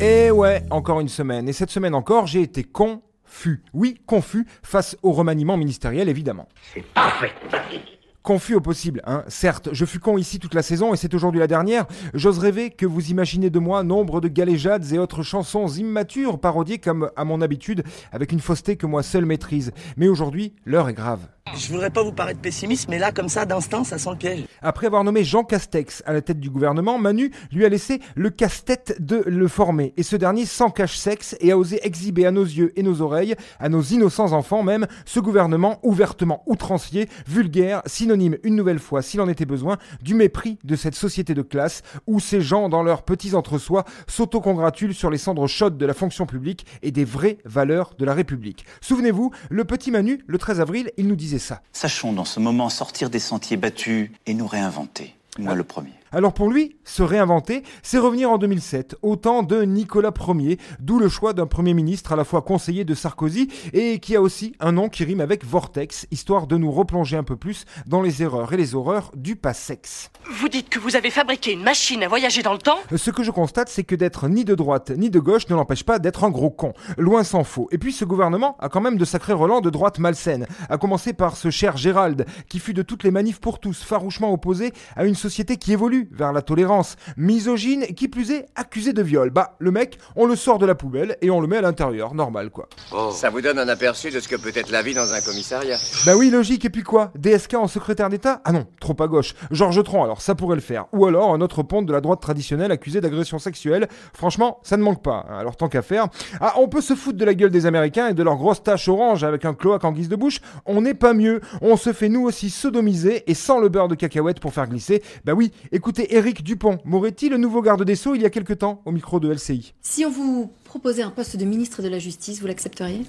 Et ouais, encore une semaine. Et cette semaine encore, j'ai été confus. Oui, confus face au remaniement ministériel, évidemment. C'est parfait. Confus au possible, hein. Certes, je fus con ici toute la saison et c'est aujourd'hui la dernière. J'ose rêver que vous imaginez de moi nombre de galéjades et autres chansons immatures parodiées comme à mon habitude avec une fausseté que moi seul maîtrise. Mais aujourd'hui, l'heure est grave. Je voudrais pas vous paraître pessimiste, mais là, comme ça, d'instant, ça sent le piège. Après avoir nommé Jean Castex à la tête du gouvernement, Manu lui a laissé le casse-tête de le former. Et ce dernier sans cache-sexe et a osé exhiber à nos yeux et nos oreilles, à nos innocents enfants même, ce gouvernement ouvertement outrancier, vulgaire, synonyme une nouvelle fois, s'il en était besoin, du mépris de cette société de classe où ces gens, dans leurs petits entre-soi, s'autocongratulent sur les cendres chaudes de la fonction publique et des vraies valeurs de la République. Souvenez-vous, le petit Manu, le 13 avril, il nous disait ça. Sachons dans ce moment sortir des sentiers battus et nous réinventer. Moi le premier. Alors pour lui, se réinventer, c'est revenir en 2007, au temps de Nicolas Ier, d'où le choix d'un Premier ministre à la fois conseiller de Sarkozy et qui a aussi un nom qui rime avec Vortex, histoire de nous replonger un peu plus dans les erreurs et les horreurs du passex. Vous dites que vous avez fabriqué une machine à voyager dans le temps? Ce que je constate, c'est que d'être ni de droite ni de gauche ne l'empêche pas d'être un gros con. Loin s'en faut. Et puis ce gouvernement a quand même de sacrés relents de droite malsaine, à commencer par ce cher Gérald, qui fut de toutes les manifs pour tous, farouchement opposé à une société qui évolue vers la tolérance, misogyne, qui plus est accusé de viol. Bah, le mec, on le sort de la poubelle et on le met à l'intérieur, normal quoi. Ça vous donne un aperçu de ce que peut être la vie dans un commissariat. Bah oui, logique, et puis quoi? DSK en secrétaire d'État? Ah non, trop à gauche. Georges Tron, alors ça pourrait le faire. Ou alors un autre ponte de la droite traditionnelle accusé d'agression sexuelle. Franchement, ça ne manque pas. hein. Alors tant qu'à faire. Ah, on peut se foutre de la gueule des Américains et de leurs grosses taches orange avec un cloaque en guise de bouche? On n'est pas mieux. On se fait nous aussi sodomiser et sans le beurre de cacahuète pour faire glisser. Bah oui, écoutez Éric Dupont-Moretti, le nouveau garde des Sceaux, il y a quelque temps, au micro de LCI. Si on vous proposait un poste de ministre de la Justice, vous l'accepteriez?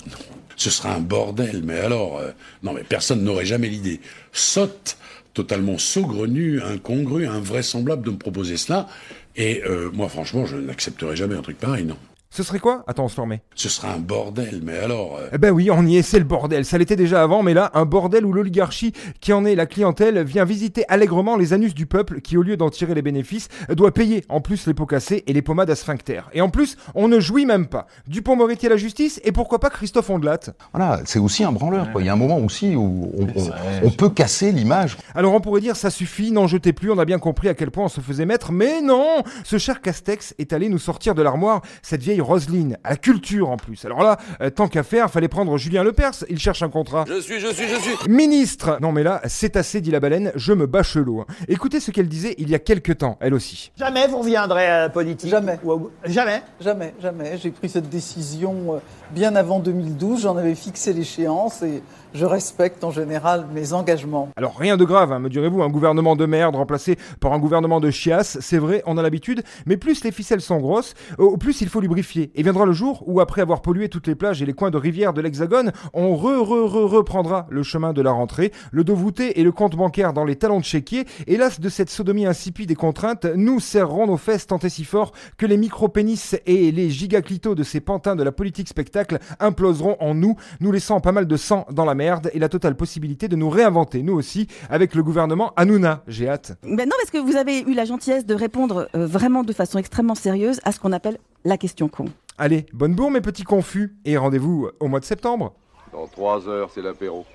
Ce sera un bordel, mais alors, euh, non, mais personne n'aurait jamais l'idée sotte, totalement saugrenue, incongrue, invraisemblable de me proposer cela. Et euh, moi, franchement, je n'accepterai jamais un truc pareil, non. Ce serait quoi? Attends, on se remet. Ce sera un bordel, mais alors. euh, Eh ben oui, on y est, c'est le bordel. Ça l'était déjà avant, mais là, un bordel où l'oligarchie, qui en est la clientèle, vient visiter allègrement les anus du peuple, qui au lieu d'en tirer les bénéfices, doit payer en plus les pots cassés et les pommades à sphincter. Et en plus, on ne jouit même pas. Dupont-Moretti à la justice, et pourquoi pas Christophe Ondelat Voilà, c'est aussi un branleur. Quoi. Il y a un moment aussi où on, on- on peut casser l'image. Alors on pourrait dire ça suffit, n'en jetez plus, on a bien compris à quel point on se faisait mettre, mais non Ce cher Castex est allé nous sortir de l'armoire cette vieille Roselyne, à la culture en plus. Alors là, euh, tant qu'à faire, fallait prendre Julien Lepers, il cherche un contrat. Je suis, je suis, je suis. Ministre Non mais là, c'est assez, dit la baleine, je me bats chelot. hein. Écoutez ce qu'elle disait il y a quelque temps, elle aussi. Jamais vous reviendrez à la politique Jamais. Ou- Jamais Jamais, jamais. J'ai pris cette décision euh, bien avant 2012. J'en avais fixé l'échéance et je respecte en général mes engagements. Alors rien de grave, hein, me direz-vous, un gouvernement de merde remplacé par un gouvernement de chiasse, c'est vrai, on a l'habitude, mais plus les ficelles sont grosses, au plus il faut lubrifier. Et viendra le jour où, après avoir pollué toutes les plages et les coins de rivière de l'Hexagone, on re, re, re, reprendra le chemin de la rentrée, le dos voûté et le compte bancaire dans les talons de chéquier. Hélas, de cette sodomie insipide et contrainte, nous serrerons nos fesses tant et si fort que les micro-pénis et les gigaclitos de ces pantins de la politique spectacle imploseront en nous, nous laissant pas mal de sang dans la merde et la totale possibilité de nous réinventer, nous aussi, avec le gouvernement Hanouna. J'ai hâte. Ben non, parce que vous avez eu la gentillesse de répondre euh, vraiment de façon extrêmement sérieuse à ce qu'on appelle la question con. Allez, bonne bourre mes petits confus, et rendez-vous au mois de septembre. Dans trois heures, c'est l'apéro.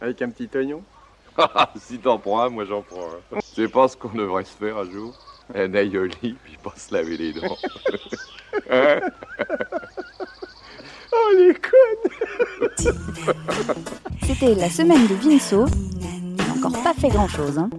Avec un petit oignon Si t'en prends un, moi j'en prends un. C'est pas ce qu'on devrait se faire un jour? Un aïoli, puis pas se laver les dents. Hein? Oh les connes C'était la semaine de Vinceau. Il n'a encore pas fait grand-chose. Hein.